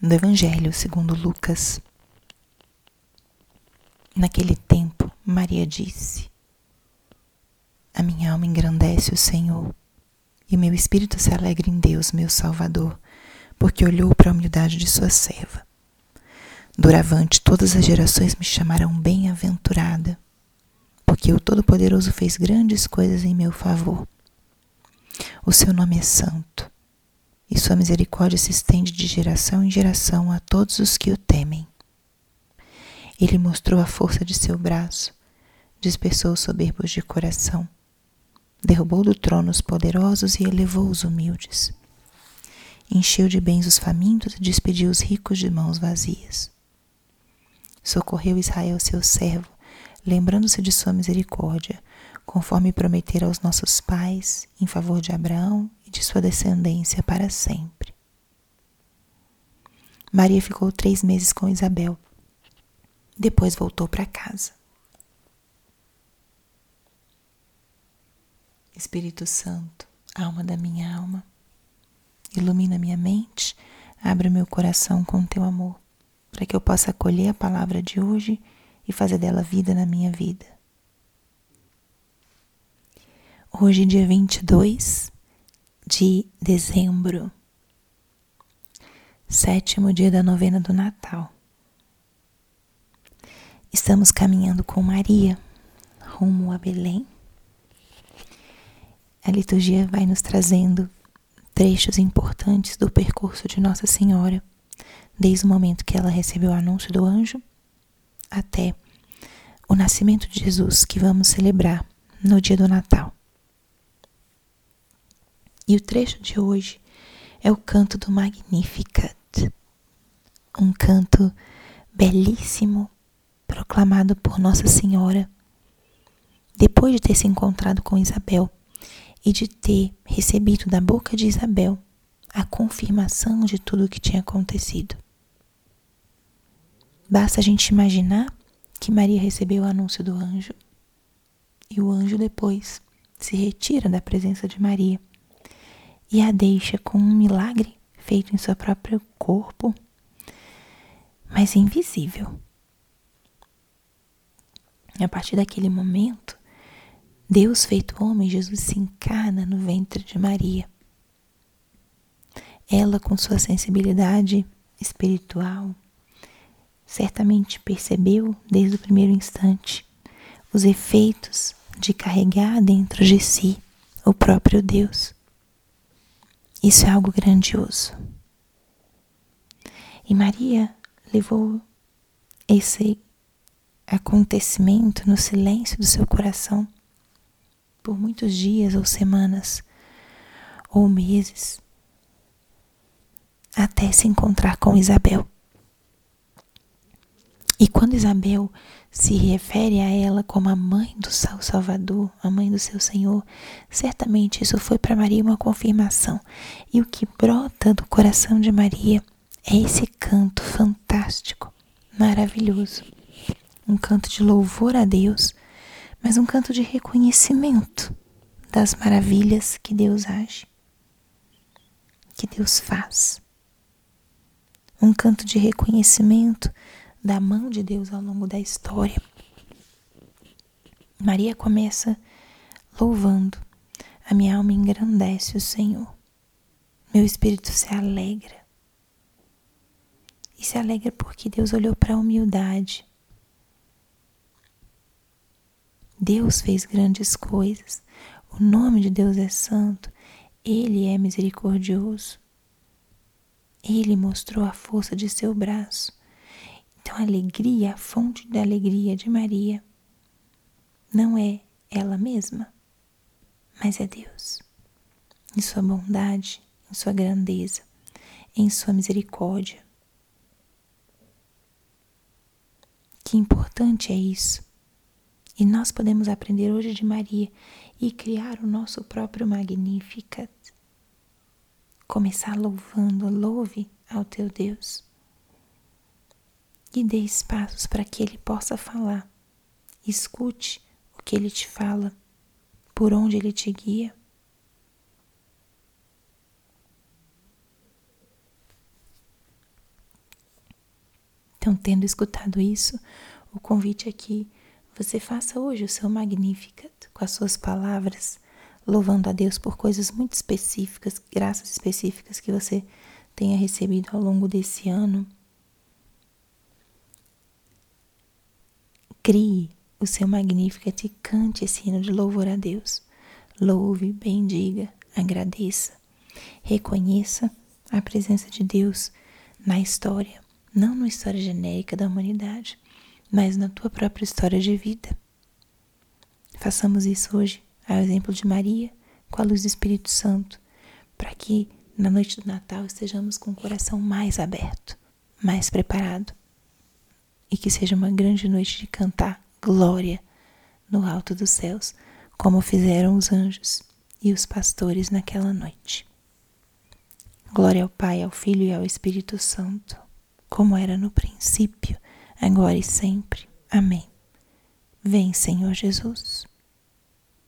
do Evangelho segundo Lucas. Naquele tempo, Maria disse: A minha alma engrandece o Senhor, e meu espírito se alegra em Deus, meu Salvador, porque olhou para a humildade de sua serva. Doravante todas as gerações me chamarão bem-aventurada, porque o Todo-Poderoso fez grandes coisas em meu favor. O seu nome é santo, e sua misericórdia se estende de geração em geração a todos os que o temem. Ele mostrou a força de seu braço, dispersou os soberbos de coração, derrubou do trono os poderosos e elevou os humildes. Encheu de bens os famintos e despediu os ricos de mãos vazias. Socorreu Israel, seu servo, lembrando-se de sua misericórdia, conforme prometera aos nossos pais, em favor de Abraão e de sua descendência para sempre. Maria ficou três meses com Isabel depois voltou para casa. Espírito Santo, alma da minha alma, ilumina minha mente, abre meu coração com teu amor, para que eu possa acolher a palavra de hoje e fazer dela vida na minha vida. Hoje, dia 22 de dezembro, sétimo dia da novena do Natal. Estamos caminhando com Maria rumo a Belém. A liturgia vai nos trazendo trechos importantes do percurso de Nossa Senhora, desde o momento que ela recebeu o anúncio do anjo até o nascimento de Jesus, que vamos celebrar no dia do Natal. E o trecho de hoje é o canto do Magnificat, um canto belíssimo proclamado por Nossa Senhora, depois de ter se encontrado com Isabel e de ter recebido da boca de Isabel a confirmação de tudo o que tinha acontecido. Basta a gente imaginar que Maria recebeu o anúncio do anjo e o anjo depois se retira da presença de Maria e a deixa com um milagre feito em seu próprio corpo, mas invisível. E a partir daquele momento, Deus feito homem, Jesus se encarna no ventre de Maria. Ela, com sua sensibilidade espiritual, certamente percebeu desde o primeiro instante os efeitos de carregar dentro de si o próprio Deus. Isso é algo grandioso. E Maria levou esse acontecimento no silêncio do seu coração por muitos dias ou semanas ou meses até se encontrar com Isabel. E quando Isabel se refere a ela como a mãe do seu Salvador, a mãe do seu Senhor, certamente isso foi para Maria uma confirmação. E o que brota do coração de Maria é esse canto fantástico, maravilhoso um canto de louvor a Deus, mas um canto de reconhecimento das maravilhas que Deus age, que Deus faz. Um canto de reconhecimento da mão de Deus ao longo da história. Maria começa louvando. A minha alma engrandece o Senhor. Meu espírito se alegra. E se alegra porque Deus olhou para a humildade Deus fez grandes coisas. O nome de Deus é santo. Ele é misericordioso. Ele mostrou a força de seu braço. Então, a alegria, a fonte da alegria de Maria, não é ela mesma, mas é Deus. Em sua bondade, em sua grandeza, em sua misericórdia. Que importante é isso. E nós podemos aprender hoje de Maria e criar o nosso próprio Magnificat. Começar louvando, louve ao teu Deus. E dê espaços para que ele possa falar. Escute o que ele te fala, por onde ele te guia. Então, tendo escutado isso, o convite é que você faça hoje o seu Magnificat com as suas palavras, louvando a Deus por coisas muito específicas, graças específicas que você tenha recebido ao longo desse ano. Crie o seu Magnificat e cante esse hino de louvor a Deus. Louve, bendiga, agradeça, reconheça a presença de Deus na história, não na história genérica da humanidade, mas na tua própria história de vida. Façamos isso hoje, ao exemplo de Maria, com a luz do Espírito Santo, para que na noite do Natal estejamos com o coração mais aberto, mais preparado e que seja uma grande noite de cantar glória no alto dos céus, como fizeram os anjos e os pastores naquela noite. Glória ao Pai, ao Filho e ao Espírito Santo, como era no princípio, agora e sempre. Amém. Vem, Senhor Jesus.